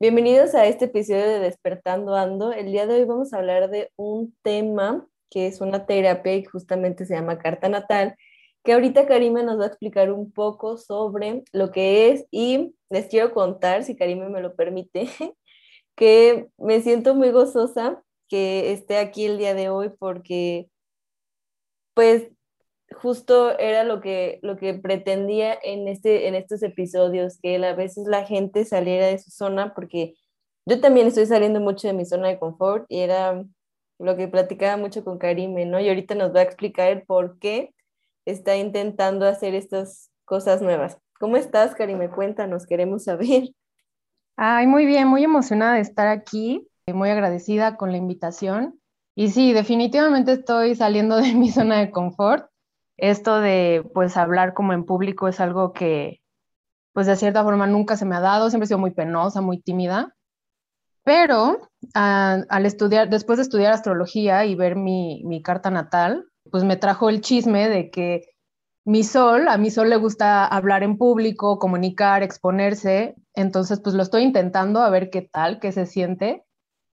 Bienvenidos a este episodio de Despertando Ando. El día de hoy vamos a hablar de un tema que es una terapia y justamente se llama carta natal, que ahorita Karime nos va a explicar un poco sobre lo que es y les quiero contar, si Karime me lo permite, que me siento muy gozosa que esté aquí el día de hoy porque pues justo era lo que, lo que pretendía en, este, en estos episodios, que a veces la gente saliera de su zona, porque yo también estoy saliendo mucho de mi zona de confort y era lo que platicaba mucho con Karime, ¿no? Y ahorita nos va a explicar por qué está intentando hacer estas cosas nuevas. ¿Cómo estás, Karime? Cuéntanos, queremos saber. Ay, muy bien, muy emocionada de estar aquí, muy agradecida con la invitación. Y sí, definitivamente estoy saliendo de mi zona de confort. Esto de, pues, hablar como en público es algo que, pues, de cierta forma nunca se me ha dado. Siempre he sido muy penosa, muy tímida. Pero al estudiar, después de estudiar astrología y ver mi, mi, carta natal, pues me trajo el chisme de que mi sol, a mi sol le gusta hablar en público, comunicar, exponerse, entonces pues lo estoy intentando a ver qué tal, qué se siente.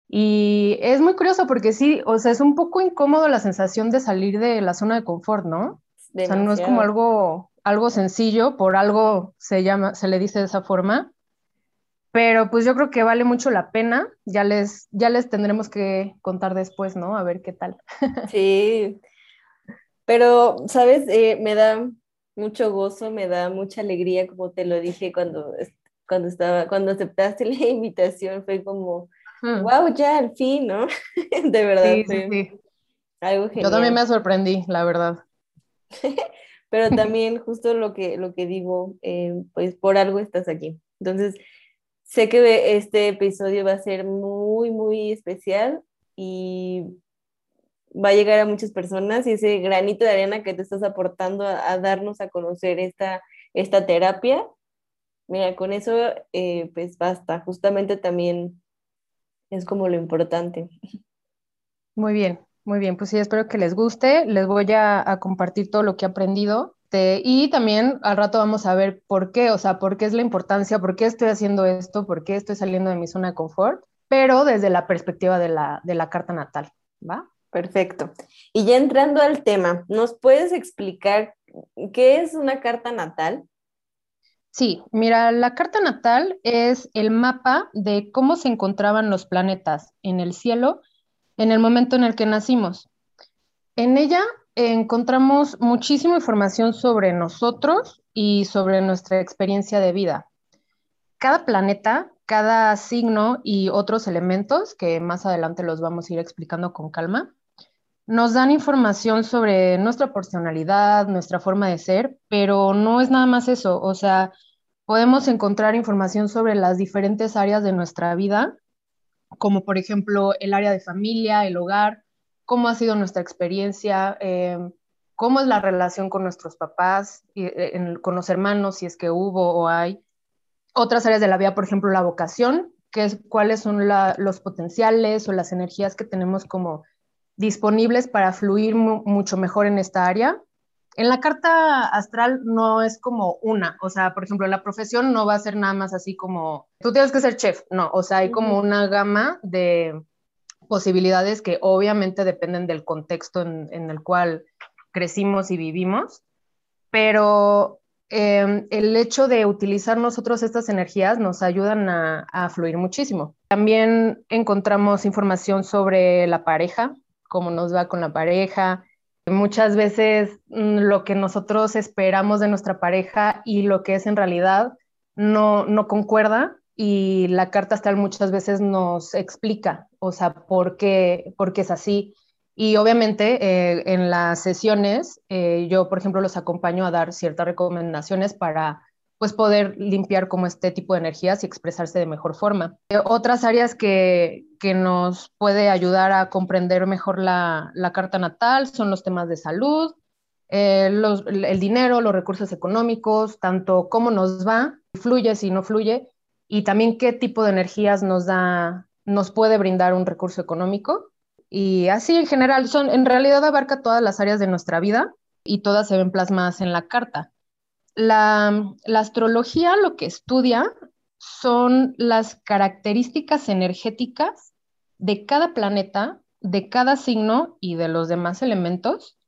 Y es muy curioso porque sí, o sea, es un poco incómodo la sensación de salir de la zona de confort, ¿no? O sea, no es como algo, algo sencillo, por algo se llama, se le dice de esa forma pero pues yo creo que vale mucho la pena. Ya les, ya les tendremos que contar después, ¿no? A ver qué tal. Sí, pero, ¿sabes? Eh, me da mucho gozo, me da mucha alegría, como te lo dije cuando, cuando, estaba, cuando aceptaste la invitación, fue como, wow, ya al fin, ¿no? De verdad. Sí, sí, sí. Algo genial. Yo también me sorprendí, la verdad. pero también justo lo que, lo que digo, eh, pues por algo estás aquí. Entonces, Sé que este episodio va a ser muy, muy especial y va a llegar a muchas personas y ese granito de arena que te estás aportando a, darnos a conocer esta, esta terapia, mira, con eso eh, pues basta, justamente también es como lo importante. Muy bien, muy bien, pues sí, espero que les guste, les voy a, a compartir todo lo que he aprendido y también al rato vamos a ver por qué, o sea, por qué es la importancia, por qué estoy haciendo esto, por qué estoy saliendo de mi zona de confort, pero desde la perspectiva de la, de la carta natal, ¿va? Perfecto. Y ya entrando al tema, ¿nos puedes explicar qué es una carta natal? Sí, mira, la carta natal es el mapa de cómo se encontraban los planetas en el cielo en el momento en el que nacimos. En ella encontramos muchísima información sobre nosotros y sobre nuestra experiencia de vida. Cada planeta, cada signo y otros elementos, que más adelante los vamos a ir explicando con calma, nos dan información sobre nuestra personalidad, nuestra forma de ser, pero no es nada más eso, o sea, podemos encontrar información sobre las diferentes áreas de nuestra vida, como por ejemplo el área de familia, el hogar, cómo ha sido nuestra experiencia, eh, cómo es la relación con nuestros papás, y, eh, con los hermanos, si es que hubo o hay. Otras áreas de la vida, por ejemplo, la vocación, que es cuáles son los potenciales o las energías que tenemos como disponibles para fluir mucho mejor en esta área. En la carta astral no es como una, o sea, por ejemplo, la profesión no va a ser nada más así como, tú tienes que ser chef, no, o sea, hay como una gama de, posibilidades que obviamente dependen del contexto en, el cual crecimos y vivimos, pero em, el hecho de utilizar nosotros estas energías nos ayudan a, a, fluir muchísimo. También encontramos información sobre la pareja, cómo nos va con la pareja. Muchas veces mm, lo que nosotros esperamos de nuestra pareja y lo que es en realidad no, no concuerda y la carta astral muchas veces nos explica, o sea, por qué, por qué es así. Y obviamente eh, en las sesiones eh, yo, por ejemplo, los acompaño a dar ciertas recomendaciones para pues poder limpiar como este tipo de energías y expresarse de mejor forma. Eh, otras áreas que, que, nos puede ayudar a comprender mejor la, la carta natal son los temas de salud, eh, el dinero, los recursos económicos, tanto cómo nos va, fluye, si no fluye, y también qué tipo de energías nos da, nos puede brindar un recurso económico. Y así en general, son, en realidad abarca todas las áreas de nuestra vida y todas se ven plasmadas en la carta la, astrología lo que estudia son las características energéticas de cada planeta, de cada signo y de los demás elementos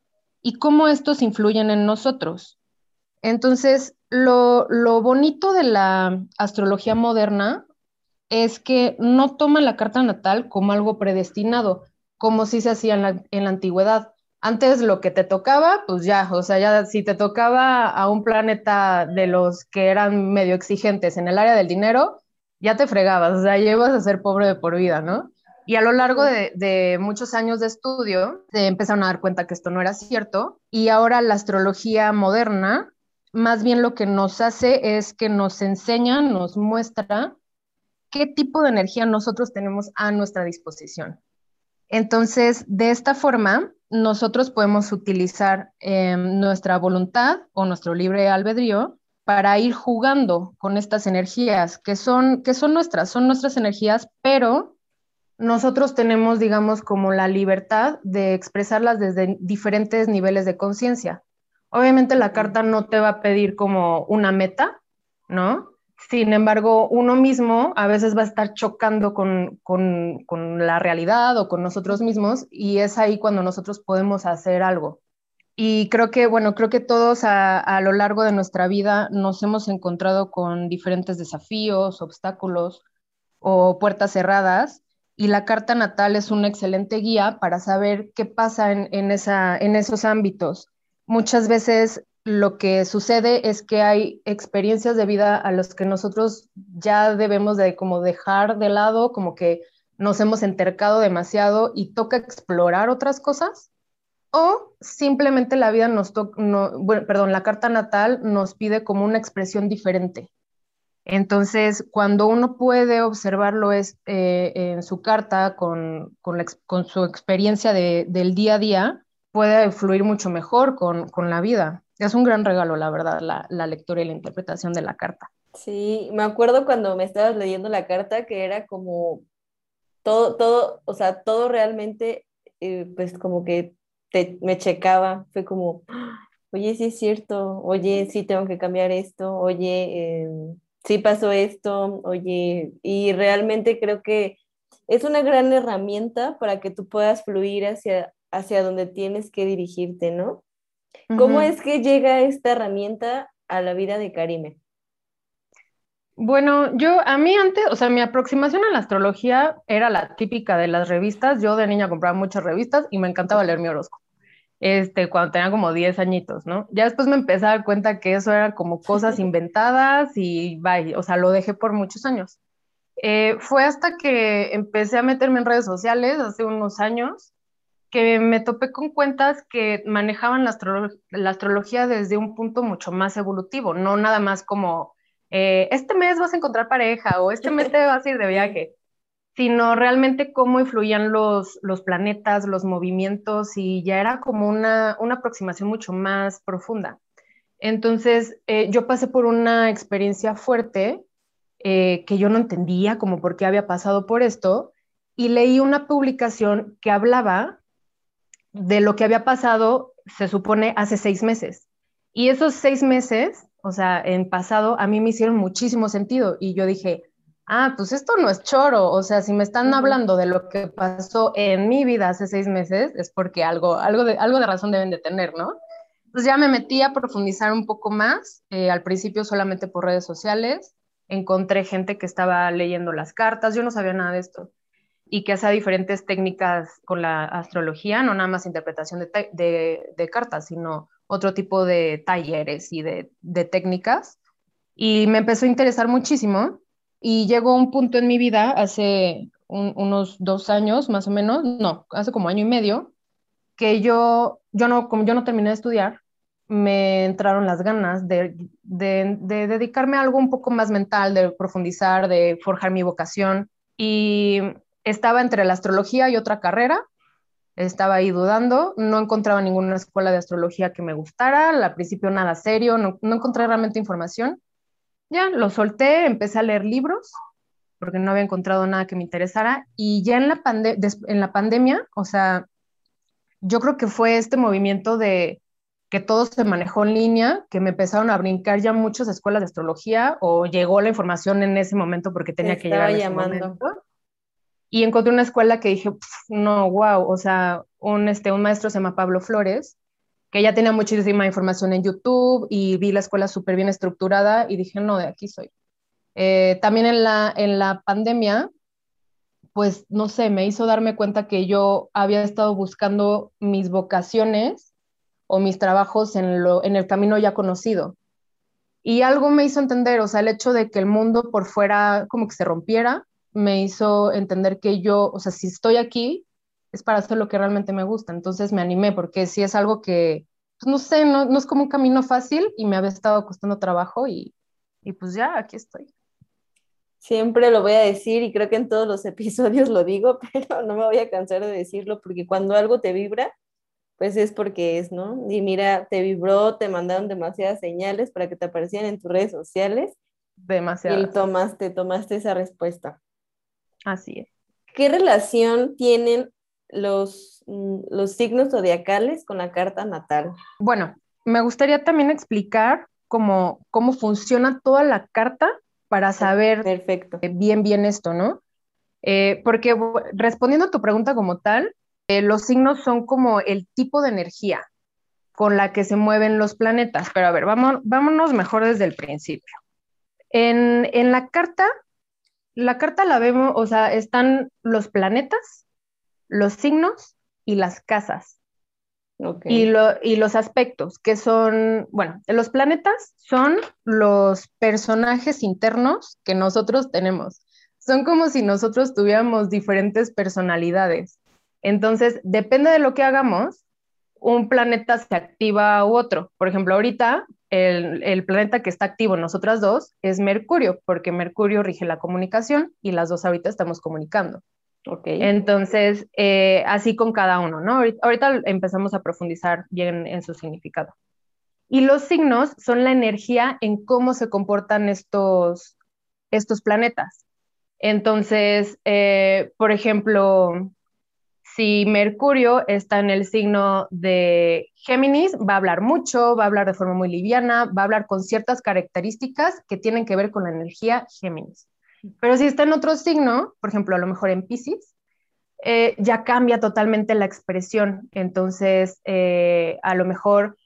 y cómo estos influyen en nosotros. Entonces, lo, bonito de la astrología moderna es que no toma la carta natal como algo predestinado, como si se hacía en la antigüedad. Antes lo que te tocaba, pues ya, o sea, ya si te tocaba a un planeta de los que eran medio exigentes en el área del dinero, ya te fregabas, o sea, llevas a ser pobre de por vida, ¿no? Y a lo largo de, muchos años de estudio, se empezaron a dar cuenta que esto no era cierto. Y ahora la astrología moderna, más bien lo que nos hace es que nos enseña, nos muestra qué tipo de energía nosotros tenemos a nuestra disposición. Entonces, de esta forma, nosotros podemos utilizar em, nuestra voluntad o nuestro libre albedrío para ir jugando con estas energías que son, que son nuestras, son nuestras energías, pero nosotros tenemos, digamos, como la libertad de expresarlas desde diferentes niveles de conciencia. Obviamente la carta no te va a pedir como una meta, ¿no? Sin embargo, uno mismo a veces va a estar chocando con, la realidad o con nosotros mismos y es ahí cuando nosotros podemos hacer algo. Y creo que, bueno, creo que todos a, a, lo largo de nuestra vida nos hemos encontrado con diferentes desafíos, obstáculos o puertas cerradas y la carta natal es una excelente guía para saber qué pasa en, en, esa, en esos ámbitos. Muchas veces lo que sucede es que hay experiencias de vida a las que nosotros ya debemos de como dejar de lado, como que nos hemos entercado demasiado y toca explorar otras cosas, o simplemente la vida nos toca, bueno, perdón, la carta natal nos pide como una expresión diferente. Entonces, cuando uno puede observarlo es, eh, en su carta con, con, su experiencia del día a día, puede fluir mucho mejor con, con la vida es un gran regalo, la verdad, la, lectura y la interpretación de la carta. Sí, me acuerdo cuando me estabas leyendo la carta que era como todo, todo, o sea, todo realmente, eh, pues como que me checaba, fue como, oye, sí es cierto, oye, sí tengo que cambiar esto, oye, em, sí pasó esto, oye, y realmente creo que es una gran herramienta para que tú puedas fluir hacia, hacia donde tienes que dirigirte, ¿no? ¿Cómo es que llega esta herramienta a la vida de Karime? Bueno, yo a mí antes, o sea, mi aproximación a la astrología era la típica de las revistas. Yo de niña compraba muchas revistas y me encantaba leer mi horóscopo. Este, cuando tenía como 10 añitos, ¿no? Ya después me empecé a dar cuenta que eso era como cosas inventadas y bye, o sea, lo dejé por muchos años. Eh, fue hasta que empecé a meterme en redes sociales hace unos años que me topé con cuentas que manejaban la, astrología desde un punto mucho más evolutivo, no nada más como, eh, este mes vas a encontrar pareja o este mes te vas a ir de viaje, sino realmente cómo influían los, los planetas, los movimientos y ya era como una, una aproximación mucho más profunda. Entonces, eh, yo pasé por una experiencia fuerte eh, que yo no entendía como por qué había pasado por esto y leí una publicación que hablaba de lo que había pasado, se supone, hace seis meses. Y esos seis meses, o sea, en pasado, a mí me hicieron muchísimo sentido. Y yo dije, ah, pues esto no es choro. O sea, si me están hablando de lo que pasó en mi vida hace seis meses, es porque algo, algo, de, algo de razón deben de tener, ¿no? Entonces ya me metí a profundizar un poco más, eh, al principio solamente por redes sociales, encontré gente que estaba leyendo las cartas, yo no sabía nada de esto y que hace diferentes técnicas con la astrología, no nada más interpretación de, cartas, sino otro tipo de talleres y de, técnicas. Y me empezó a interesar muchísimo y llegó un punto en mi vida hace unos dos años más o menos, no, hace como año y medio, que yo, yo, no, yo no terminé de estudiar, me entraron las ganas de, de, dedicarme a algo un poco más mental, de profundizar, de forjar mi vocación. Y estaba entre la astrología y otra carrera. Estaba ahí dudando, no encontraba ninguna escuela de astrología que me gustara, al principio nada serio, no encontré realmente información. Ya lo solté, empecé a leer libros porque no había encontrado nada que me interesara y ya en la, en la pandemia, o sea, yo creo que fue este movimiento de que todo se manejó en línea, que me empezaron a brincar ya muchas escuelas de astrología o llegó la información en ese momento porque tenía que llegar. llamando. Y encontré una escuela que dije, no, wow, o sea, un, este, un maestro se llama Pablo Flores, que ya tenía muchísima información en YouTube y vi la escuela súper bien estructurada y dije, no, de aquí soy. Eh, también en la, en la pandemia pues no sé, me hizo darme cuenta que yo había estado buscando mis vocaciones o mis trabajos en, lo, en el camino ya conocido. Y algo me hizo entender, o sea, el hecho de que el mundo por fuera como que se rompiera, me hizo entender que yo, o sea, si estoy aquí, es para hacer lo que realmente me gusta. Entonces me animé, porque si es algo que, pues, no sé, no, no, es como un camino fácil y me había estado costando trabajo y, y pues ya, aquí estoy. Siempre lo voy a decir y creo que en todos los episodios lo digo, pero no me voy a cansar de decirlo porque cuando algo te vibra, pues es porque es, ¿no? Y mira, te vibró, te mandaron demasiadas señales para que te aparecieran en tus redes sociales. Demasiadas. Y tomaste, tomaste esa respuesta. Así es. ¿Qué relación tienen los, mm, los signos zodiacales con la carta natal? Bueno, me gustaría también explicar cómo, cómo funciona toda la carta para saber Perfecto. bien, bien esto, ¿no? Eh, porque respondiendo a tu pregunta como tal, eh, los signos son como el tipo de energía con la que se mueven los planetas. Pero a ver, vamos, vámonos mejor desde el principio. En, en la carta, la carta la vemos, o sea, están los planetas, los signos y las casas. Y, los aspectos, que son, bueno, los planetas son los personajes internos que nosotros tenemos. Son como si nosotros tuviéramos diferentes personalidades. Entonces, depende de lo que hagamos, un planeta se activa u otro. Por ejemplo, ahorita el, el, planeta que está activo en nosotras dos es Mercurio, porque Mercurio rige la comunicación y las dos ahorita estamos comunicando. Entonces, eh, así con cada uno, ¿no? Ahorita, empezamos a profundizar bien en su significado. Y los signos son la energía en cómo se comportan estos, estos planetas. Entonces, eh, por ejemplo, si Mercurio está en el signo de Géminis, va a hablar mucho, va a hablar de forma muy liviana, va a hablar con ciertas características que tienen que ver con la energía Géminis. Pero si está en otro signo, por ejemplo, a lo mejor en Pisces, eh, ya cambia totalmente la expresión. Entonces, eh, a lo mejor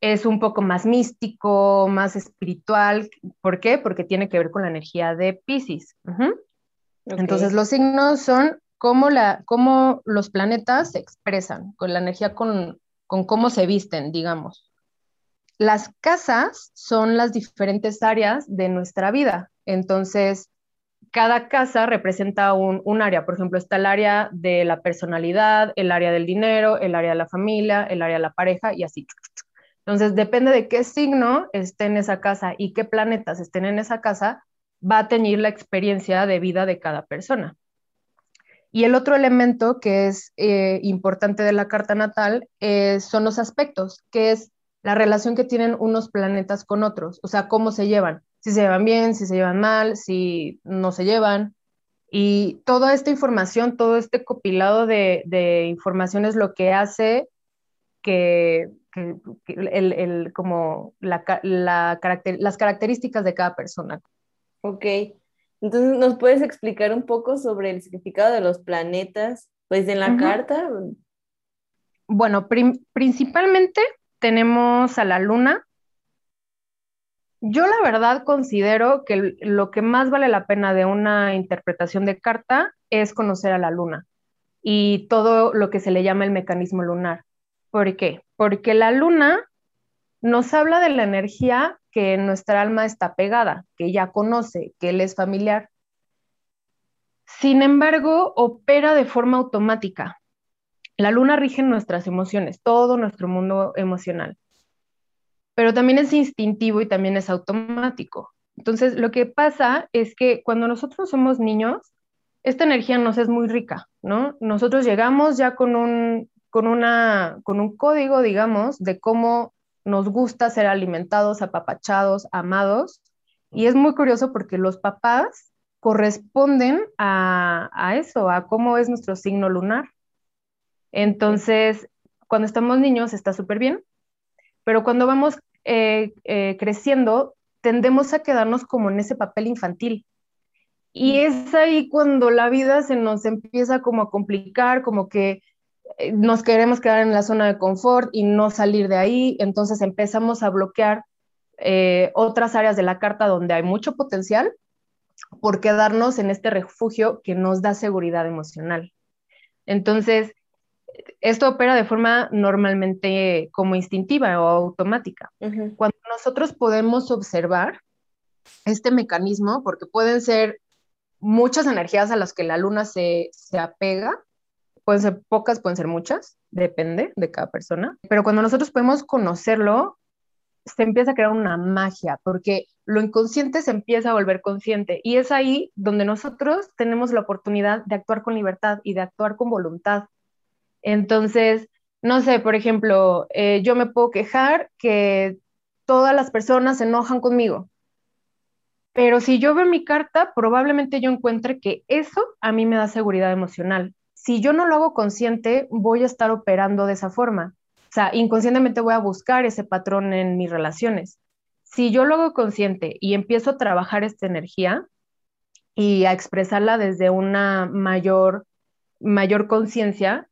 es un poco más místico, más espiritual. ¿Por qué? Porque tiene que ver con la energía de Pisces. Entonces, los signos son cómo, la, cómo los planetas se expresan, con la energía, con, con cómo se visten, digamos. Las casas son las diferentes áreas de nuestra vida. Entonces, cada casa representa un, área. Por ejemplo, está el área de la personalidad, el área del dinero, el área de la familia, el área de la pareja y así. Entonces, depende de qué signo esté en esa casa y qué planetas estén en esa casa, va a teñir la experiencia de vida de cada persona. Y el otro elemento que es eh, importante de la carta natal eh, son los aspectos, que es la relación que tienen unos planetas con otros, o sea, cómo se llevan si se llevan bien, si se llevan mal, si no se llevan. Y toda esta información, todo este copilado de, información es lo que hace que, el, como la, las características de cada persona. Ok, entonces nos puedes explicar un poco sobre el significado de los planetas, pues en la carta. Bueno, principalmente tenemos a la luna, yo la verdad considero que lo que más vale la pena de una interpretación de carta es conocer a la luna y todo lo que se le llama el mecanismo lunar. ¿Por qué? Porque la luna nos habla de la energía que nuestra alma está pegada, que ya conoce, que él es familiar. Sin embargo, opera de forma automática. La luna rige nuestras emociones, todo nuestro mundo emocional. Pero también es instintivo y también es automático. Entonces, lo que pasa es que cuando nosotros somos niños, esta energía nos es muy rica, ¿no? Nosotros llegamos ya con un, con una, con un código, digamos, de cómo nos gusta ser alimentados, apapachados, amados. Y es muy curioso porque los papás corresponden a, a eso, a cómo es nuestro signo lunar. Entonces, cuando estamos niños está súper bien, pero cuando vamos eh, eh, creciendo, tendemos a quedarnos como en ese papel infantil. Y es ahí cuando la vida se nos empieza como a complicar, como que eh, nos queremos quedar en la zona de confort y no salir de ahí, entonces empezamos a bloquear otras áreas de la carta donde hay mucho potencial por quedarnos en este refugio que nos da seguridad emocional. Entonces, esto opera de forma normalmente como instintiva o automática. Cuando nosotros podemos observar este mecanismo, porque pueden ser muchas energías a las que la luna se, se apega, pueden ser pocas, pueden ser muchas, depende de cada persona, pero cuando nosotros podemos conocerlo, se empieza a crear una magia, porque lo inconsciente se empieza a volver consciente y es ahí donde nosotros tenemos la oportunidad de actuar con libertad y de actuar con voluntad entonces, no sé, por ejemplo, eh, yo me puedo quejar que todas las personas se enojan conmigo, pero si yo veo mi carta, probablemente yo encuentre que eso a mí me da seguridad emocional. Si yo no lo hago consciente, voy a estar operando de esa forma. O sea, inconscientemente voy a buscar ese patrón en mis relaciones. Si yo lo hago consciente y empiezo a trabajar esta energía y a expresarla desde una mayor, mayor conciencia,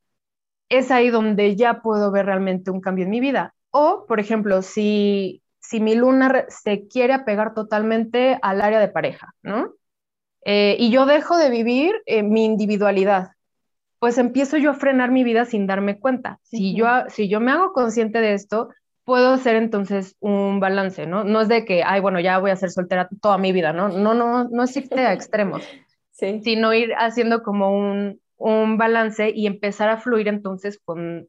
es ahí donde ya puedo ver realmente un cambio en mi vida. O, por ejemplo, si, si mi luna se quiere apegar totalmente al área de pareja, ¿no? Eh, y yo dejo de vivir eh, mi individualidad, pues empiezo yo a frenar mi vida sin darme cuenta. Si, yo, si yo me hago consciente de esto, puedo hacer entonces un balance, ¿no? No es de que, ay, bueno, ya voy a ser soltera toda mi vida, ¿no? No, no, no es irte a extremos, sí. sino ir haciendo como un, un balance y empezar a fluir entonces con,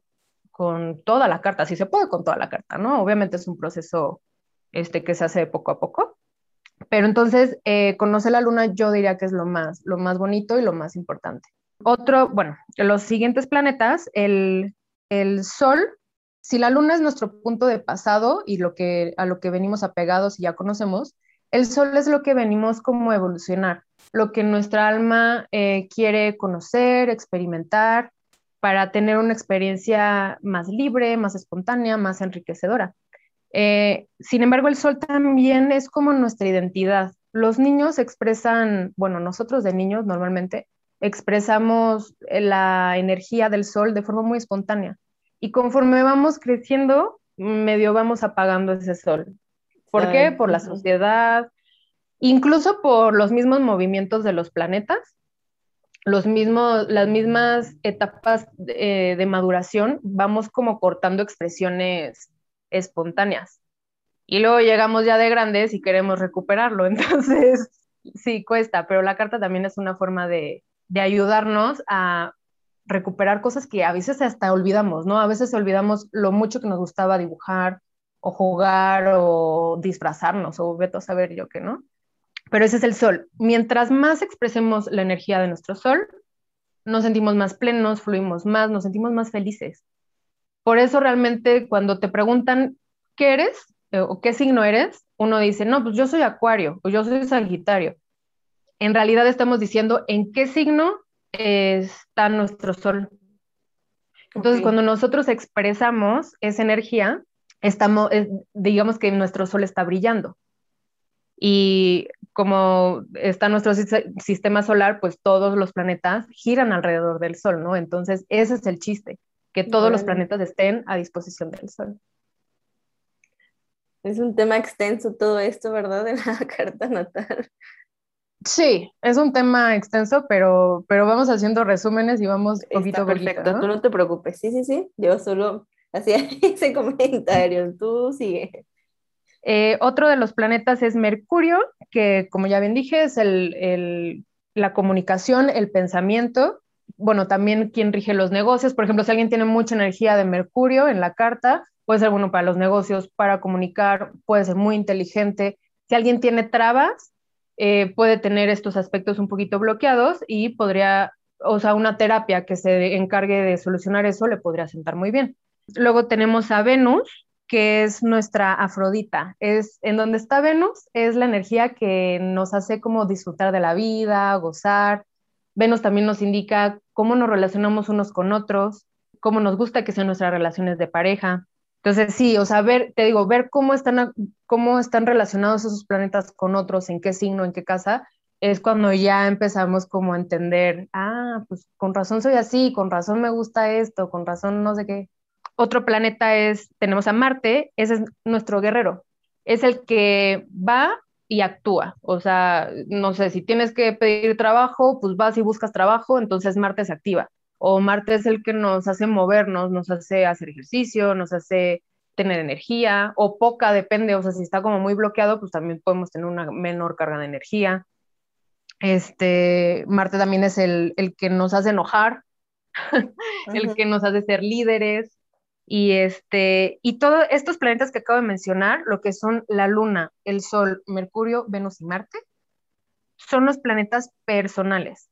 con toda la carta, si se puede con toda la carta, ¿no? Obviamente es un proceso este, que se hace poco a poco, pero entonces eh, conocer la luna yo diría que es lo más, lo más bonito y lo más importante. Otro, bueno, los siguientes planetas, el, el Sol, si la luna es nuestro punto de pasado y lo que, a lo que venimos apegados y ya conocemos, el Sol es lo que venimos como evolucionar lo que nuestra alma eh, quiere conocer, experimentar, para tener una experiencia más libre, más espontánea, más enriquecedora. Eh, sin embargo, el sol también es como nuestra identidad. Los niños expresan, bueno, nosotros de niños normalmente expresamos la energía del sol de forma muy espontánea. Y conforme vamos creciendo, medio vamos apagando ese sol. ¿Por qué? Por la sociedad, incluso por los mismos movimientos de los planetas, los mismos, las mismas etapas de, maduración, vamos como cortando expresiones espontáneas. Y luego llegamos ya de grandes y queremos recuperarlo. Entonces, sí, cuesta, pero la carta también es una forma de, ayudarnos a recuperar cosas que a veces hasta olvidamos, ¿no? A veces olvidamos lo mucho que nos gustaba dibujar o jugar o disfrazarnos o veto a saber yo qué, ¿no? Pero ese es el sol. Mientras más expresemos la energía de nuestro sol, nos sentimos más plenos, fluimos más, nos sentimos más felices. Por eso realmente cuando te preguntan qué eres eh, o qué signo eres, uno dice, no, pues yo soy acuario o yo soy sagitario. En realidad estamos diciendo en qué signo está nuestro sol. Entonces, cuando nosotros expresamos esa energía, estamos, digamos que nuestro sol está brillando. Y como está nuestro sistema solar, pues todos los planetas giran alrededor del Sol, ¿no? Entonces, ese es el chiste, que todos los planetas estén a disposición del Sol. Es un tema extenso todo esto, ¿verdad? De la carta natal. Sí, es un tema extenso, pero, pero vamos haciendo resúmenes y vamos poquito a poquito. Perfecto, tú no te preocupes. Sí, sí, sí. Yo solo hacía ese comentario. Tú sigue. Eh, otro de los planetas es Mercurio, que como ya bien dije, es el, la comunicación, el pensamiento. Bueno, también quien rige los negocios. Por ejemplo, si alguien tiene mucha energía de Mercurio en la carta, puede ser bueno para los negocios, para comunicar, puede ser muy inteligente. Si alguien tiene trabas, eh, puede tener estos aspectos un poquito bloqueados y podría, o sea, una terapia que se encargue de solucionar eso le podría sentar muy bien. Luego tenemos a Venus, que es nuestra Afrodita. Es en donde está Venus, es la energía que nos hace como disfrutar de la vida, gozar. Venus también nos indica cómo nos relacionamos unos con otros, cómo nos gusta que sean nuestras relaciones de pareja. Entonces, sí, o sea, ver, te digo, ver cómo están, cómo están relacionados esos planetas con otros, en qué signo, en qué casa, es cuando ya empezamos como a entender, ah, pues con razón soy así, con razón me gusta esto, con razón no sé qué. Otro planeta es, tenemos a Marte, ese es nuestro guerrero, es el que va y actúa. O sea, no sé, si tienes que pedir trabajo, pues vas y buscas trabajo, entonces Marte se activa. O Marte es el que nos hace movernos, nos hace hacer ejercicio, nos hace tener energía, o poca, depende, o sea, si está como muy bloqueado, pues también podemos tener una menor carga de energía. Este, Marte también es el, que nos hace enojar, el que nos hace ser líderes, y este, y todos estos planetas que acabo de mencionar, lo que son la Luna, el Sol, Mercurio, Venus y Marte, son los planetas personales.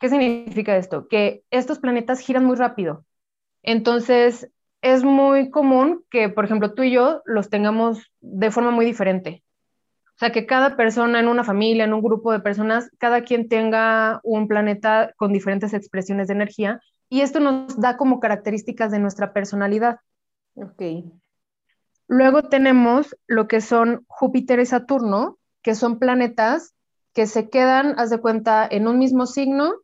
¿Qué significa esto? Que estos planetas giran muy rápido. Entonces, es muy común que, por ejemplo, tú y yo los tengamos de forma muy diferente. O sea, que cada persona en una familia, en un grupo de personas, cada quien tenga un planeta con diferentes expresiones de energía y esto nos da como características de nuestra personalidad. Ok. Luego tenemos lo que son Júpiter y Saturno, que son planetas que se quedan, haz de cuenta, en un mismo signo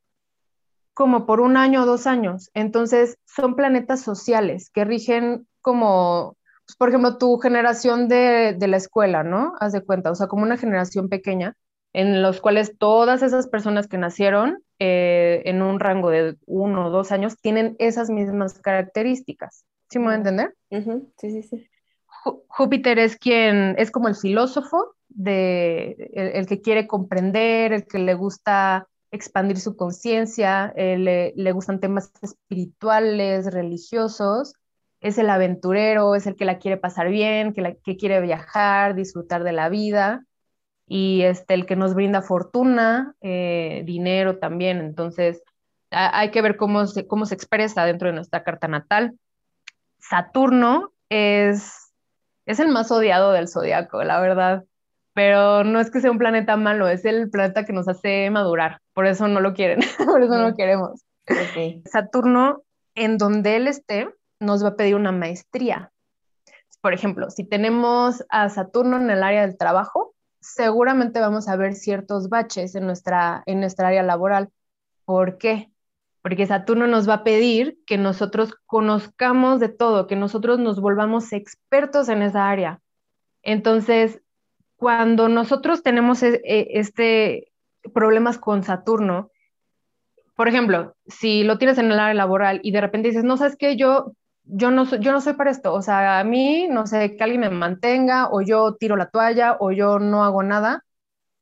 como por un año o dos años. Entonces, son planetas sociales que rigen como, pues, por ejemplo, tu generación de, la escuela, ¿no? Haz de cuenta, o sea, como una generación pequeña en los cuales todas esas personas que nacieron eh, en un rango de uno o dos años tienen esas mismas características. ¿Sí me voy a entender? Sí, sí, sí. Júpiter es quien es como el filósofo de el, que quiere comprender, el que le gusta expandir su conciencia, eh, le, gustan temas espirituales, religiosos, es el aventurero, es el que la quiere pasar bien, que, la, que quiere viajar, disfrutar de la vida, y este, el que nos brinda fortuna, eh, dinero también. Entonces, hay que ver cómo se, cómo se expresa dentro de nuestra carta natal. Saturno es, es el más odiado del zodiaco, la verdad pero no es que sea un planeta malo, es el planeta que nos hace madurar, por eso no lo quieren, por eso no lo queremos. Saturno, en donde él esté, nos va a pedir una maestría. Por ejemplo, si tenemos a Saturno en el área del trabajo, seguramente vamos a ver ciertos baches en nuestra, en nuestra área laboral. ¿Por qué? Porque Saturno nos va a pedir que nosotros conozcamos de todo, que nosotros nos volvamos expertos en esa área. Entonces, cuando nosotros tenemos e, e, este problemas con Saturno, por ejemplo, si lo tienes en el área laboral y de repente dices, no sabes qué, yo, yo, no, yo no soy para esto, o sea, a mí, no sé, que alguien me mantenga o yo tiro la toalla o yo no hago nada,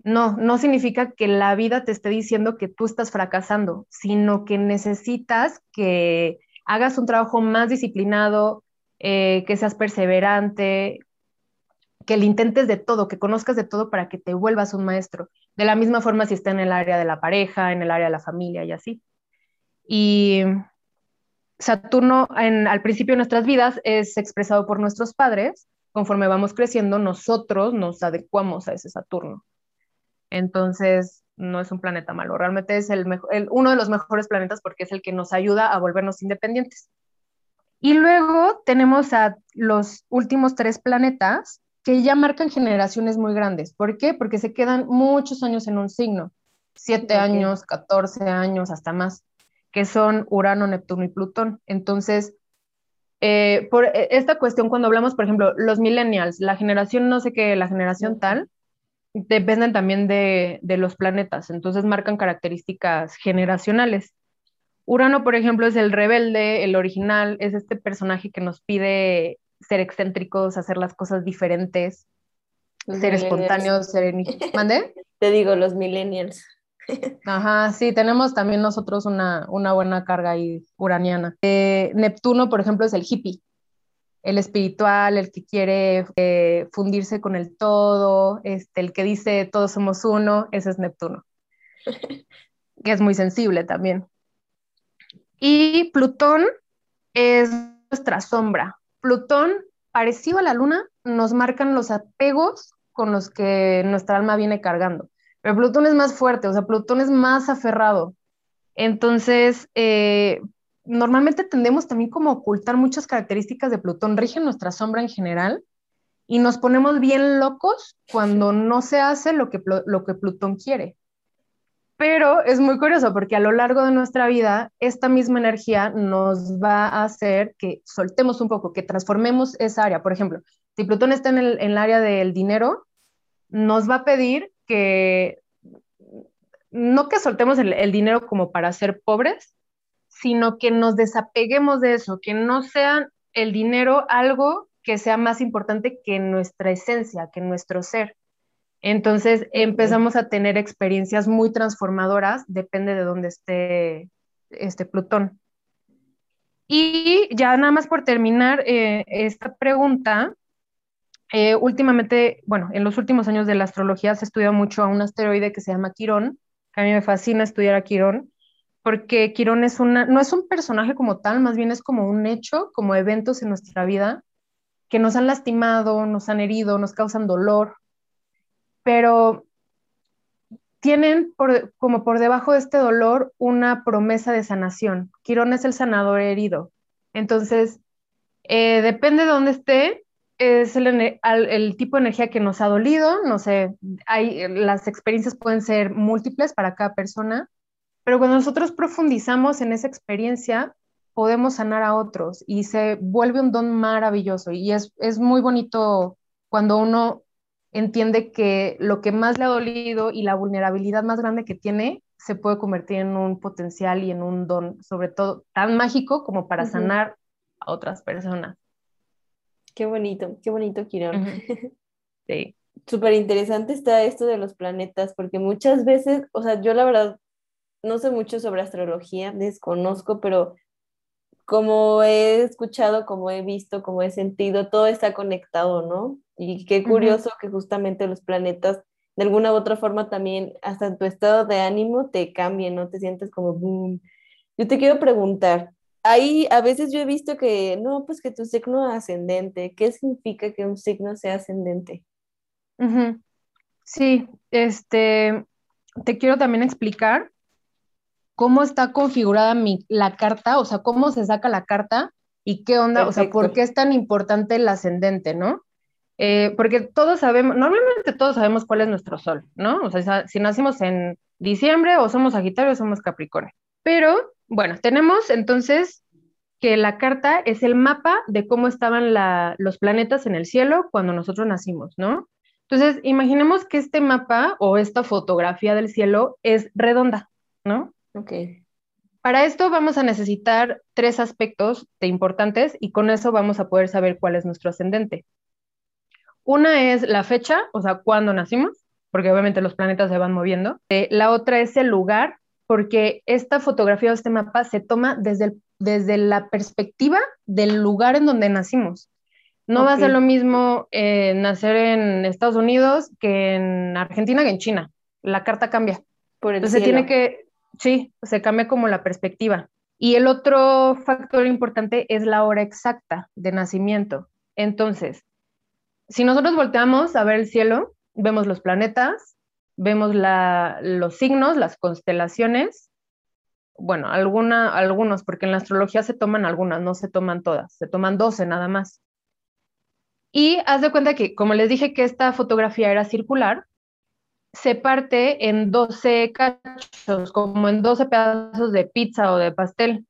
no, no significa que la vida te esté diciendo que tú estás fracasando, sino que necesitas que hagas un trabajo más disciplinado, eh, que seas perseverante, que le intentes de todo, que conozcas de todo para que te vuelvas un maestro. De la misma forma si está en el área de la pareja, en el área de la familia y así. Y Saturno al principio de nuestras vidas es expresado por nuestros padres. Conforme vamos creciendo, nosotros nos adecuamos a ese Saturno. Entonces, no es un planeta malo, realmente es el, el uno de los mejores planetas porque es el que nos ayuda a volvernos independientes. Y luego tenemos a los últimos tres planetas, que ya marcan generaciones muy grandes. ¿Por qué? Porque se quedan muchos años en un signo, siete años, 14 años, hasta más, que son Urano, Neptuno y Plutón. Entonces, eh, por e, esta cuestión, cuando hablamos, por ejemplo, los millennials, la generación no sé qué, la generación tal, dependen también de, de los planetas, entonces marcan características generacionales. Urano, por ejemplo, es el rebelde, el original, es este personaje que nos pide ser excéntricos, hacer las cosas diferentes, ser espontáneos, ser... ¿Mande? Te digo, los millennials. Ajá, sí, tenemos también nosotros una, una buena carga ahí uraniana. Eh, Neptuno, por ejemplo, es el hippie. el espiritual, el que quiere eh, fundirse con el todo, este, el que dice todos somos uno, ese es Neptuno, que es muy sensible también. Y Plutón es nuestra sombra. Plutón, parecido a la luna, nos marcan los apegos con los que nuestra alma viene cargando. Pero Plutón es más fuerte, o sea, Plutón es más aferrado. Entonces, eh, normalmente tendemos también como a ocultar muchas características de Plutón, rige nuestra sombra en general y nos ponemos bien locos cuando no se hace lo que, lo que Plutón quiere. Pero es muy curioso porque a lo largo de nuestra vida, esta misma energía nos va a hacer que soltemos un poco, que transformemos esa área. Por ejemplo, si Plutón está en el, área del dinero, nos va a pedir que no que soltemos el, dinero como para ser pobres, sino que nos desapeguemos de eso, que no sea el dinero algo que sea más importante que nuestra esencia, que nuestro ser. Entonces empezamos a tener experiencias muy transformadoras, depende de dónde esté este Plutón. Y ya nada más por terminar eh, esta pregunta, eh, últimamente, bueno, en los últimos años de la astrología se estudia mucho a un asteroide que se llama Quirón, a mí me fascina estudiar a Quirón, porque Quirón es una, no es un personaje como tal, más bien es como un hecho, como eventos en nuestra vida que nos han lastimado, nos han herido, nos causan dolor, pero tienen como por debajo de este dolor una promesa de sanación. Quirón es el sanador herido. Entonces, eh, depende de dónde esté, es el, tipo de energía que nos ha dolido, no sé, hay, las experiencias pueden ser múltiples para cada persona, pero cuando nosotros profundizamos en esa experiencia, podemos sanar a otros y se vuelve un don maravilloso y es, es muy bonito cuando uno entiende que lo que más le ha dolido y la vulnerabilidad más grande que tiene se puede convertir en un potencial y en un don, sobre todo tan mágico como para sanar a otras personas. Qué bonito, qué bonito, Quirón. Sí. Súper interesante está esto de los planetas, porque muchas veces, o sea, yo la verdad no sé mucho sobre astrología, desconozco, pero como he escuchado, como he visto, como he sentido, todo está conectado, ¿no? Y qué curioso que justamente los planetas de alguna u otra forma también hasta tu estado de ánimo te cambien, ¿no? Te sientes como boom. Yo te quiero preguntar, ahí a veces yo he visto que, no, pues que tu signo ascendente, ¿qué significa que un signo sea ascendente? Sí, este, te quiero también explicar cómo está configurada mi, la carta, o sea, cómo se saca la carta y qué onda, o sea, por qué es tan importante el ascendente, ¿no? Eh, porque todos sabemos, normalmente todos sabemos cuál es nuestro sol, ¿no? O sea, si nacimos en diciembre o somos Sagitario o somos Capricornio. Pero, bueno, tenemos entonces que la carta es el mapa de cómo estaban los planetas en el cielo cuando nosotros nacimos, ¿no? Entonces, imaginemos que este mapa o esta fotografía del cielo es redonda, ¿no? Ok. Para esto vamos a necesitar tres aspectos de importantes y con eso vamos a poder saber cuál es nuestro ascendente. Una es la fecha, o sea, cuándo nacimos, porque obviamente los planetas se van moviendo. Eh, la otra es el lugar, porque esta fotografía o este mapa se toma desde, desde la perspectiva del lugar en donde nacimos. No va a ser lo mismo eh, nacer en Estados Unidos que en Argentina que en China. La carta cambia. Por Entonces tiene que, Sí, se cambia como la perspectiva. Y el otro factor importante es la hora exacta de nacimiento. Entonces, si nosotros volteamos a ver el cielo, vemos los planetas, vemos los signos, las constelaciones, bueno, alguna, algunos, porque en la astrología se toman algunas, no se toman todas, se toman 12 nada más. Y haz de cuenta que, como les dije que esta fotografía era circular, se parte en 12 cachos, como en 12 pedazos de pizza o de pastel.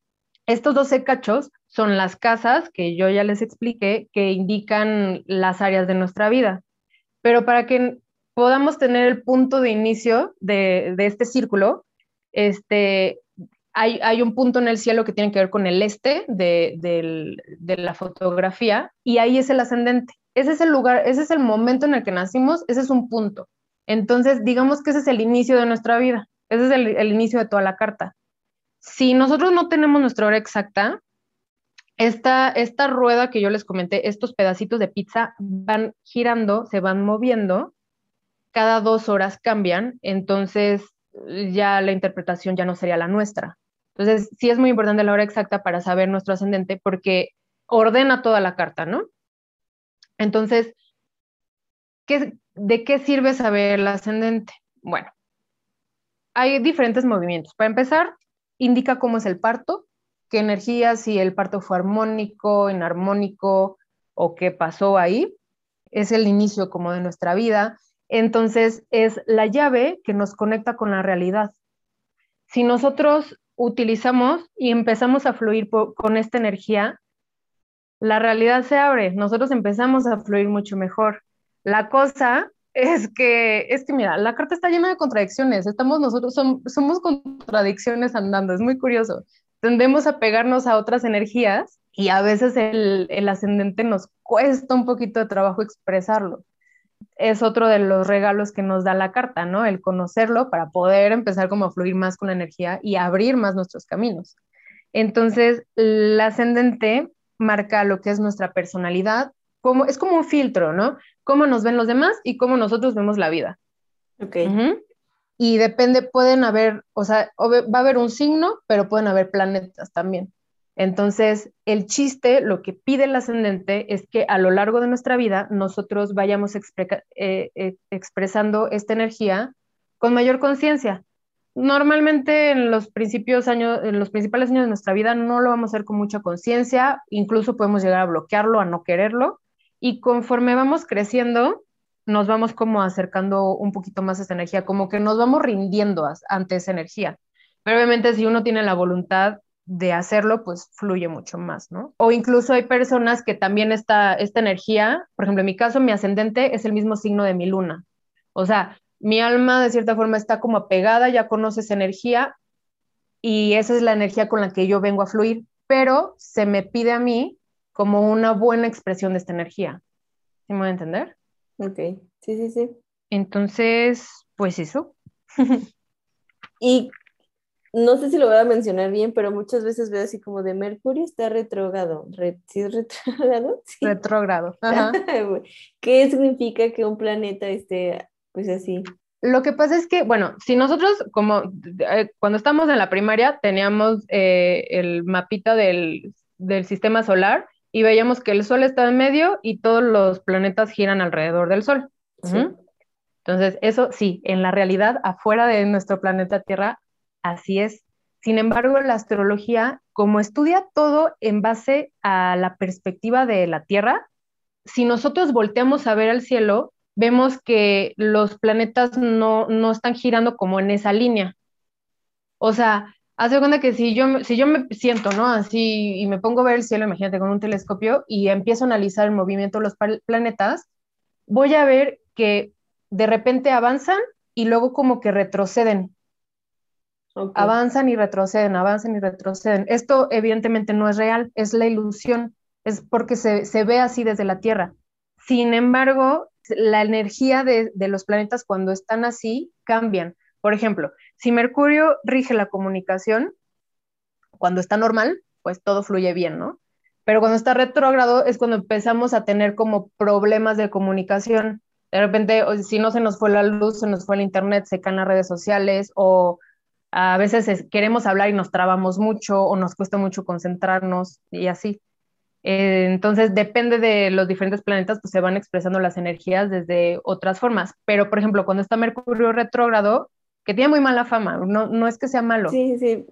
Estos 12 cachos son las casas que yo ya les expliqué que indican las áreas de nuestra vida. Pero para que podamos tener el punto de inicio de, este círculo, este, hay, un punto en el cielo que tiene que ver con el este de, de la fotografía y ahí es el ascendente. Ese es el lugar, ese es el momento en el que nacimos, ese es un punto. Entonces, digamos que ese es el inicio de nuestra vida, ese es el, inicio de toda la carta. Si nosotros no tenemos nuestra hora exacta, esta, esta rueda que yo les comenté, estos pedacitos de pizza van girando, se van moviendo, cada dos horas cambian, entonces ya la interpretación ya no sería la nuestra. Entonces, sí es muy importante la hora exacta para saber nuestro ascendente porque ordena toda la carta, ¿no? Entonces, ¿de qué sirve saber el ascendente? Bueno, hay diferentes movimientos. Para empezar, indica cómo es el parto, qué energía, si el parto fue armónico, inarmónico o qué pasó ahí. Es el inicio como de nuestra vida. Entonces, es la llave que nos conecta con la realidad. Si nosotros utilizamos y empezamos a fluir con esta energía, la realidad se abre, nosotros empezamos a fluir mucho mejor. La cosa es que, es que mira, la carta está llena de contradicciones, estamos nosotros, somos contradicciones andando, es muy curioso. Tendemos a pegarnos a otras energías y a veces el, el ascendente nos cuesta un poquito de trabajo expresarlo. Es otro de los regalos que nos da la carta, ¿no? El conocerlo para poder empezar como a fluir más con la energía y abrir más nuestros caminos. Entonces, el ascendente marca lo que es nuestra personalidad, como, es como un filtro, ¿no? Cómo nos ven los demás y cómo nosotros vemos la vida. Ok. Y depende, pueden haber, o sea, va a haber un signo, pero pueden haber planetas también. Entonces, el chiste, lo que pide el ascendente es que a lo largo de nuestra vida nosotros vayamos eh, eh, expresando esta energía con mayor conciencia normalmente en los principios años, en los principales años de nuestra vida no lo vamos a hacer con mucha conciencia, incluso podemos llegar a bloquearlo, a no quererlo, y conforme vamos creciendo, nos vamos como acercando un poquito más a esa energía, como que nos vamos rindiendo ante esa energía. Pero obviamente si uno tiene la voluntad de hacerlo, pues fluye mucho más, ¿no? O incluso hay personas que también esta, esta energía, por ejemplo, en mi caso, mi ascendente es el mismo signo de mi luna. O sea, mi alma de cierta forma está como apegada, ya conoce esa energía y esa es la energía con la que yo vengo a fluir, pero se me pide a mí como una buena expresión de esta energía. ¿Sí me voy a entender? Ok, sí, sí, sí. Entonces, pues eso. y no sé si lo voy a mencionar bien, pero muchas veces veo así como de Mercurio está retrógrado. ¿Sí es retrógrado? Sí. Retrógrado. ¿Qué significa que un planeta esté pues así. Lo que pasa es que, bueno, si nosotros, como eh, cuando estamos en la primaria, teníamos eh, el mapita del, sistema solar y veíamos que el Sol está en medio y todos los planetas giran alrededor del Sol. Entonces, eso sí, en la realidad, afuera de nuestro planeta Tierra, así es. Sin embargo, la astrología, como estudia todo en base a la perspectiva de la Tierra, si nosotros volteamos a ver al cielo, vemos que los planetas no, están girando como en esa línea. O sea, hace cuenta que si yo, si yo me siento, ¿no? Así y me pongo a ver el cielo, imagínate, con un telescopio y empiezo a analizar el movimiento de los planetas, voy a ver que de repente avanzan y luego como que retroceden. Avanzan y retroceden, avanzan y retroceden. Esto evidentemente no es real, es la ilusión, es porque se, se ve así desde la Tierra. Sin embargo, la energía de, los planetas cuando están así cambian. Por ejemplo, si Mercurio rige la comunicación, cuando está normal, pues todo fluye bien, ¿no? Pero cuando está retrógrado es cuando empezamos a tener como problemas de comunicación. De repente, si no se nos fue la luz, se nos fue el internet, se caen las redes sociales o a veces queremos hablar y nos trabamos mucho o nos cuesta mucho concentrarnos y así. Eh, entonces, depende de los diferentes planetas, pues se van expresando las energías desde otras formas. Pero, por ejemplo, cuando está Mercurio retrógrado, que tiene muy mala fama, no, no es que sea malo. Sí, sí.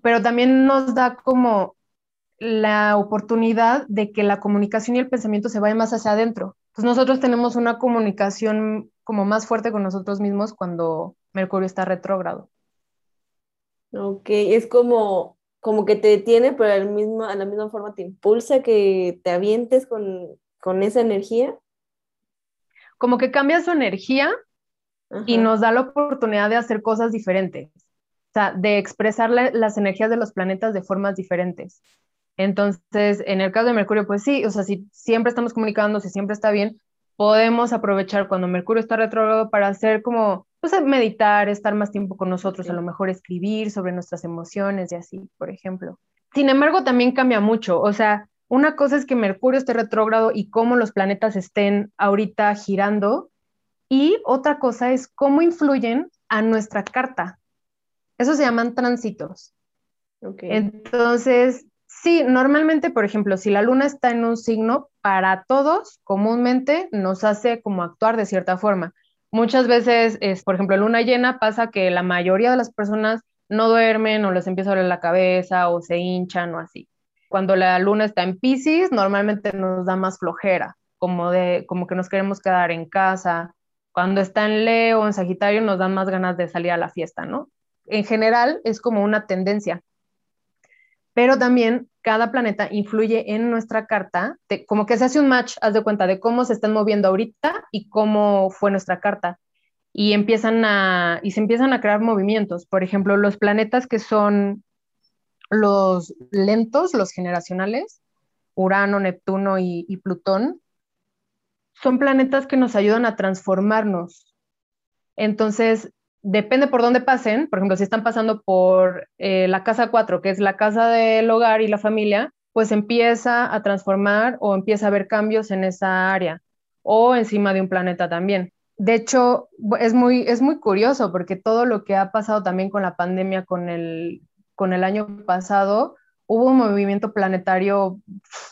Pero también nos da como la oportunidad de que la comunicación y el pensamiento se vayan más hacia adentro. Pues nosotros tenemos una comunicación como más fuerte con nosotros mismos cuando Mercurio está retrógrado. Ok, es como como que te detiene, pero al mismo, a la misma forma te impulsa que te avientes con, esa energía. Como que cambia su energía y nos da la oportunidad de hacer cosas diferentes, o sea, de expresar las energías de los planetas de formas diferentes. Entonces, en el caso de Mercurio, pues sí, o sea, si siempre estamos comunicando, si siempre está bien, podemos aprovechar cuando Mercurio está retrógrado para hacer como pues, meditar, estar más tiempo con nosotros, a lo mejor escribir sobre nuestras emociones y así, por ejemplo. Sin embargo, también cambia mucho. O sea, una cosa es que Mercurio esté retrógrado y cómo los planetas estén ahorita girando. Y otra cosa es cómo influyen a nuestra carta. Eso se llaman tránsitos. Entonces, sí, normalmente, por ejemplo, si la luna está en un signo, para todos comúnmente nos hace como actuar de cierta forma. Muchas veces, es, por ejemplo, luna llena pasa que la mayoría de las personas no duermen o les empieza a doler la cabeza o se hinchan o así. Cuando la luna está en Pisces, normalmente nos da más flojera, como, de, como que nos queremos quedar en casa. Cuando está en Leo o en Sagitario, nos dan más ganas de salir a la fiesta, ¿no? En general, es como una tendencia pero también cada planeta influye en nuestra carta, como que se hace un match, haz de cuenta, de cómo se están moviendo ahorita y cómo fue nuestra carta. Y empiezan a, y se empiezan a crear movimientos. Por ejemplo, los planetas que son los lentos, los generacionales, Urano, Neptuno y, y Plutón, son planetas que nos ayudan a transformarnos. Entonces, depende por dónde pasen, por ejemplo, si están pasando por eh, la casa 4, que es la casa del hogar y la familia, pues empieza a transformar o empieza a haber cambios en esa área o encima de un planeta también. De hecho, es muy, es muy curioso porque todo lo que ha pasado también con la pandemia, con el, con el año pasado, hubo un movimiento planetario,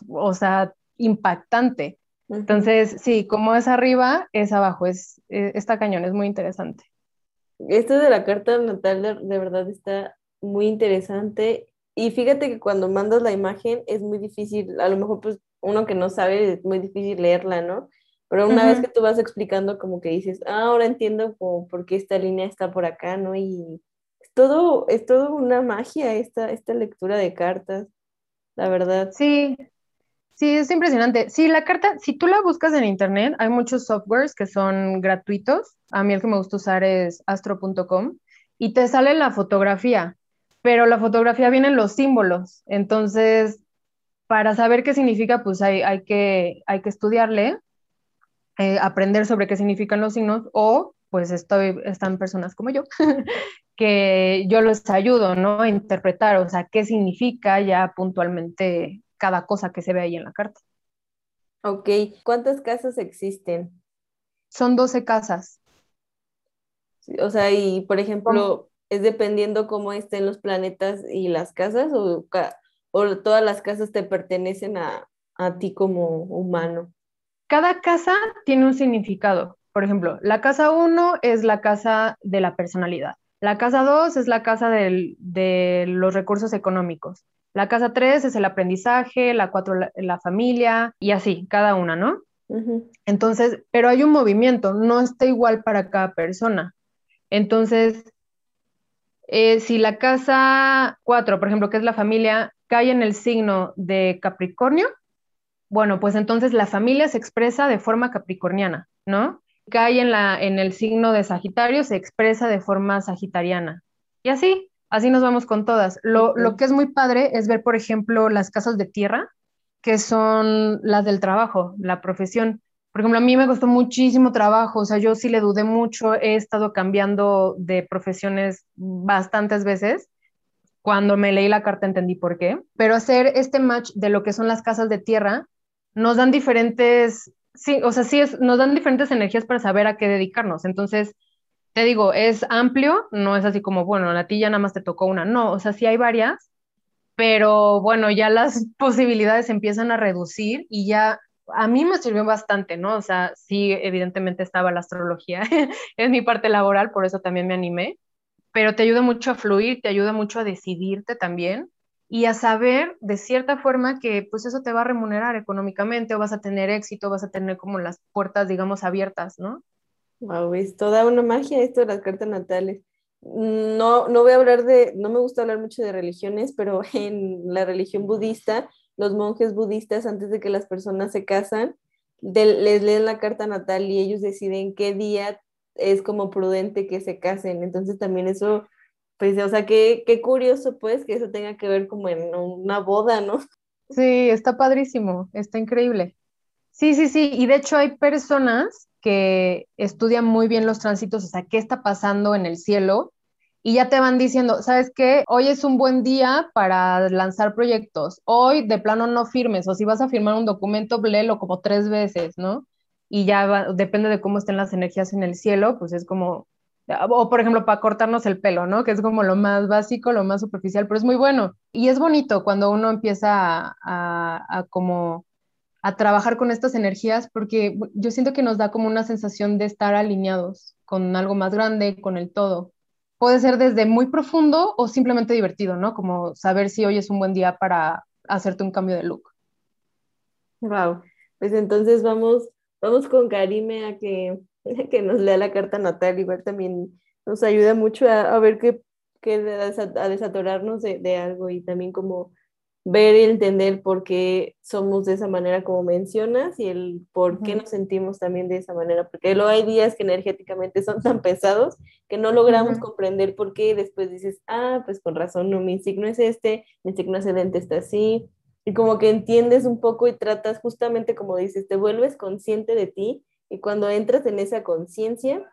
o sea, impactante. Entonces, sí, como es arriba, es abajo, es, eh, está cañón, es muy interesante. Esto de la carta natal de, verdad está muy interesante. Y fíjate que cuando mandas la imagen es muy difícil, a lo mejor pues uno que no sabe es muy difícil leerla, ¿no? Pero una vez que tú vas explicando como que dices, ah, ahora entiendo por qué esta línea está por acá, ¿no? Y es todo, es todo una magia esta, esta lectura de cartas, la verdad. Sí, Sí, es impresionante. Sí, la carta, si tú la buscas en internet, hay muchos softwares que son gratuitos. A mí el que me gusta usar es astro.com y te sale la fotografía, pero la fotografía vienen los símbolos. Entonces, para saber qué significa, pues hay, hay, que, hay que estudiarle, eh, aprender sobre qué significan los signos o pues estoy, están personas como yo, que yo les ayudo, ¿no? A interpretar, o sea, qué significa ya puntualmente cada cosa que se ve ahí en la carta. Ok, ¿cuántas casas existen? Son 12 casas. o sea, y por ejemplo, ¿es dependiendo cómo estén los planetas y las casas o, o todas las casas te pertenecen a, a ti como humano? Cada casa tiene un significado. Por ejemplo, la casa 1 es la casa de la personalidad. La casa 2 es la casa del, de los recursos económicos. La casa 3 es el aprendizaje, la 4 la, familia y así, cada una, ¿no? Entonces, pero hay un movimiento, no está igual para cada persona. Entonces, eh, si la casa 4, por ejemplo, que es la familia, cae en el signo de Capricornio, bueno, pues entonces la familia se expresa de forma capricorniana, ¿no? Cae en, la, en el signo de Sagitario, se expresa de forma sagitariana. Y así, Así nos vamos con todas. Lo, que es muy padre es ver, por ejemplo, las casas de tierra, que son las del trabajo, la profesión. Por ejemplo, a mí me costó muchísimo trabajo, o sea, yo sí le dudé mucho, he estado cambiando de profesiones bastantes veces. Cuando me leí la carta entendí por qué, pero hacer este match de lo que son las casas de tierra nos dan diferentes, sí, o sea, sí, es, nos dan diferentes energías para saber a qué dedicarnos. Entonces, te digo, es amplio, no es así como, bueno, a ti ya nada más te tocó una, no, o sea, sí hay varias, pero bueno, ya las posibilidades empiezan a reducir y ya a mí me sirvió bastante, ¿no? O sea, sí, evidentemente estaba la astrología, es mi parte laboral, por eso también me animé, pero te ayuda mucho a fluir, te ayuda mucho a decidirte también y a saber de cierta forma que pues eso te va a remunerar económicamente o vas a tener éxito, vas a tener como las puertas, digamos, abiertas, ¿no? Wow, es toda una magia esto de las cartas natales. No, no voy a hablar de, no me gusta hablar mucho de religiones, pero en la religión budista, los monjes budistas, antes de que las personas se casan, les leen la carta natal y ellos deciden qué día es como prudente que se casen. Entonces también eso, pues, o sea, qué, qué curioso pues que eso tenga que ver como en una boda, ¿no? Sí, está padrísimo, está increíble. Sí, sí, sí, y de hecho hay personas que estudian muy bien los tránsitos, o sea, qué está pasando en el cielo y ya te van diciendo, ¿sabes qué? Hoy es un buen día para lanzar proyectos. Hoy de plano no firmes o si vas a firmar un documento, léelo como tres veces, ¿no? Y ya depende de cómo estén las energías en el cielo, pues es como, o por ejemplo, para cortarnos el pelo, ¿no? Que es como lo más básico, lo más superficial, pero es muy bueno. Y es bonito cuando uno empieza a, a como a trabajar con estas energías porque yo siento que nos da como una sensación de estar alineados con algo más grande, con el todo puede ser desde muy profundo o simplemente divertido, ¿no? Como saber si hoy es un buen día para hacerte un cambio de look. Wow, pues entonces vamos, vamos con Karime a que, que nos lea la carta natal, igual también nos ayuda mucho a, ver qué, qué a desatorarnos de, de algo y también como ver y entender por qué somos de esa manera como mencionas y el por qué nos sentimos también de esa manera, porque luego hay días que energéticamente son tan pesados que no logramos comprender por qué y después dices, ah, pues con razón, no, mi signo es este, mi signo ascendente está así, y como que entiendes un poco y tratas justamente como dices, te vuelves consciente de ti y cuando entras en esa conciencia,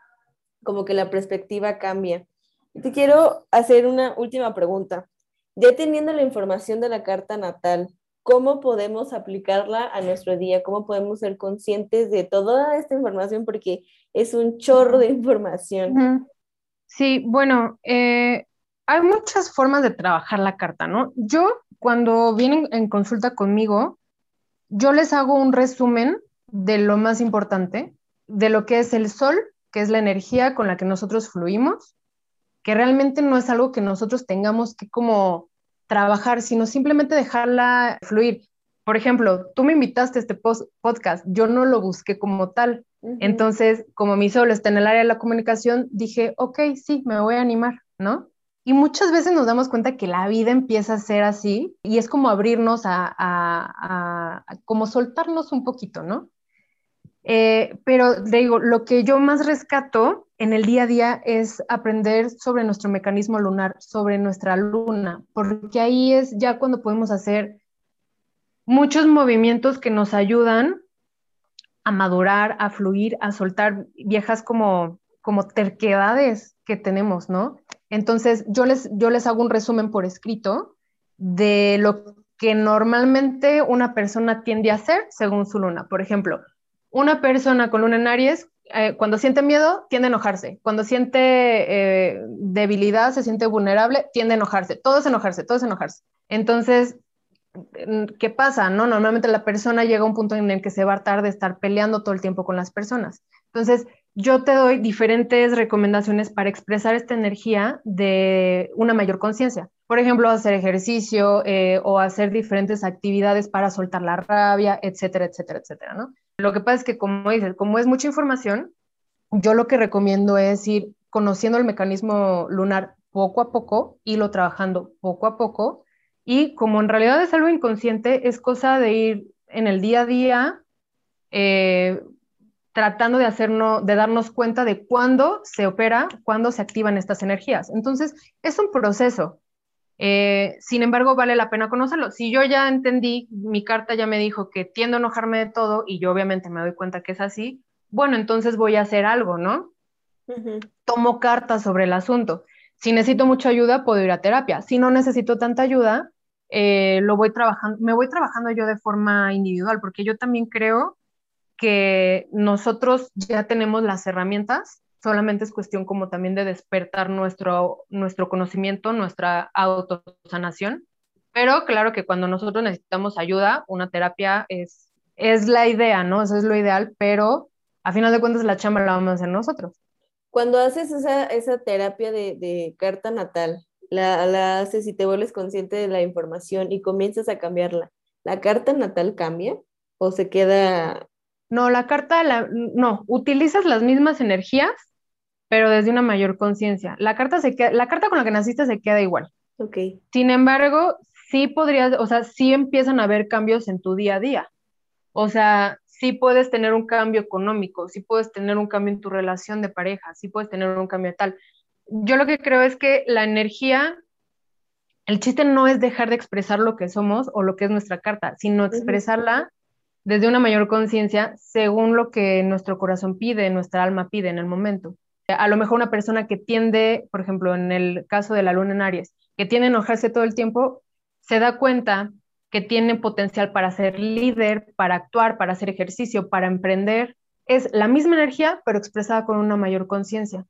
como que la perspectiva cambia. Y te quiero hacer una última pregunta. Ya teniendo la información de la carta natal, ¿cómo podemos aplicarla a nuestro día? ¿Cómo podemos ser conscientes de toda esta información? Porque es un chorro de información. Sí, bueno, eh, hay muchas formas de trabajar la carta, ¿no? Yo, cuando vienen en consulta conmigo, yo les hago un resumen de lo más importante, de lo que es el sol, que es la energía con la que nosotros fluimos, que realmente no es algo que nosotros tengamos que como trabajar, sino simplemente dejarla fluir. Por ejemplo, tú me invitaste a este podcast, yo no lo busqué como tal. Entonces, como mi solo está en el área de la comunicación, dije, ok, sí, me voy a animar, ¿no? Y muchas veces nos damos cuenta que la vida empieza a ser así y es como abrirnos a, a, a como soltarnos un poquito, ¿no? Eh, pero digo, lo que yo más rescato en el día a día es aprender sobre nuestro mecanismo lunar, sobre nuestra luna, porque ahí es ya cuando podemos hacer muchos movimientos que nos ayudan a madurar, a fluir, a soltar viejas como, como terquedades que tenemos, ¿no? Entonces, yo les, yo les hago un resumen por escrito de lo que normalmente una persona tiende a hacer según su luna. Por ejemplo, una persona con luna en Aries, eh, cuando siente miedo, tiende a enojarse. Cuando siente eh, debilidad, se siente vulnerable, tiende a enojarse. Todo es enojarse, todo es enojarse. Entonces, ¿qué pasa? No? Normalmente la persona llega a un punto en el que se va a hartar de estar peleando todo el tiempo con las personas. Entonces, yo te doy diferentes recomendaciones para expresar esta energía de una mayor conciencia. Por ejemplo, hacer ejercicio eh, o hacer diferentes actividades para soltar la rabia, etcétera, etcétera, etcétera, ¿no? Lo que pasa es que, como dices, como es mucha información, yo lo que recomiendo es ir conociendo el mecanismo lunar poco a poco, y lo trabajando poco a poco, y como en realidad es algo inconsciente, es cosa de ir en el día a día eh, tratando de, hacernos, de darnos cuenta de cuándo se opera, cuándo se activan estas energías. Entonces, es un proceso. Eh, sin embargo, vale la pena conocerlo. Si yo ya entendí, mi carta ya me dijo que tiendo a enojarme de todo y yo obviamente me doy cuenta que es así, bueno, entonces voy a hacer algo, ¿no? Tomo cartas sobre el asunto. Si necesito mucha ayuda, puedo ir a terapia. Si no necesito tanta ayuda, eh, lo voy trabajando, me voy trabajando yo de forma individual, porque yo también creo que nosotros ya tenemos las herramientas solamente es cuestión como también de despertar nuestro, nuestro conocimiento, nuestra autosanación. Pero claro que cuando nosotros necesitamos ayuda, una terapia es, es la idea, ¿no? Eso es lo ideal, pero a final de cuentas la chamba la vamos a hacer nosotros. Cuando haces esa, esa terapia de, de carta natal, la, la, haces y te vuelves consciente de la información y comienzas a cambiarla, ¿la carta natal cambia o se queda no, la carta, la, no, utilizas las mismas energías, pero desde una mayor conciencia. La carta se queda, la carta con la que naciste se queda igual. Ok. Sin embargo, sí podrías, o sea, sí empiezan a haber cambios en tu día a día. O sea, sí puedes tener un cambio económico, sí puedes tener un cambio en tu relación de pareja, sí puedes tener un cambio tal. Yo lo que creo es que la energía, el chiste no es dejar de expresar lo que somos o lo que es nuestra carta, sino expresarla desde una mayor conciencia según lo que nuestro corazón pide, nuestra alma pide en el momento. A lo mejor una persona que tiende, por ejemplo, en el caso de la luna en Aries, que tiene a enojarse todo el tiempo, se da cuenta que tiene potencial para ser líder, para actuar, para hacer ejercicio, para emprender. Es la misma energía, pero expresada con una mayor conciencia.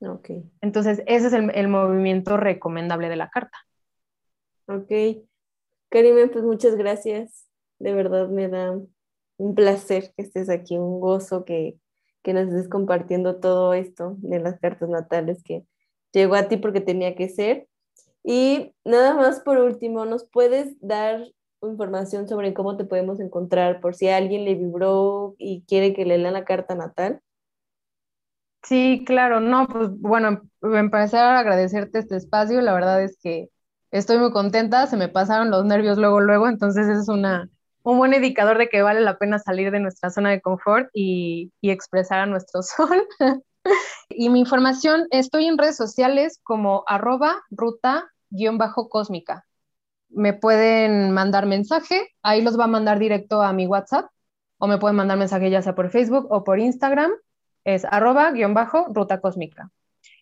Ok. Entonces, ese es el, el, movimiento recomendable de la carta. Ok. Karime, pues muchas gracias. De verdad me da un placer que estés aquí, un gozo que, que nos estés compartiendo todo esto de las cartas natales que llegó a ti porque tenía que ser. Y nada más por último, ¿nos puedes dar información sobre cómo te podemos encontrar por si alguien le vibró y quiere que le lean la carta natal? Sí, claro, no, pues bueno, empezar a agradecerte este espacio, la verdad es que estoy muy contenta, se me pasaron los nervios luego, luego, entonces es una, un buen indicador de que vale la pena salir de nuestra zona de confort y, y expresar a nuestro sol. y mi información, estoy en redes sociales como arroba ruta-cósmica. Me pueden mandar mensaje, ahí los va a mandar directo a mi WhatsApp, o me pueden mandar mensaje ya sea por Facebook o por Instagram, es arroba guion bajo ruta cósmica.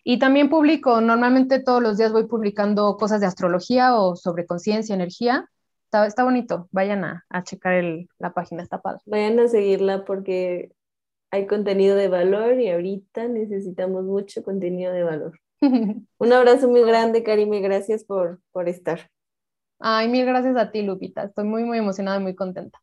Y también publico, normalmente todos los días voy publicando cosas de astrología o sobre conciencia, energía, Está, bonito, vayan a, checar el, la página, está padre. Vayan a seguirla porque hay contenido de valor y ahorita necesitamos mucho contenido de valor. Un abrazo muy grande, Karime, gracias por, por estar. Ay, mil gracias a ti, Lupita. Estoy muy, muy emocionada y muy contenta.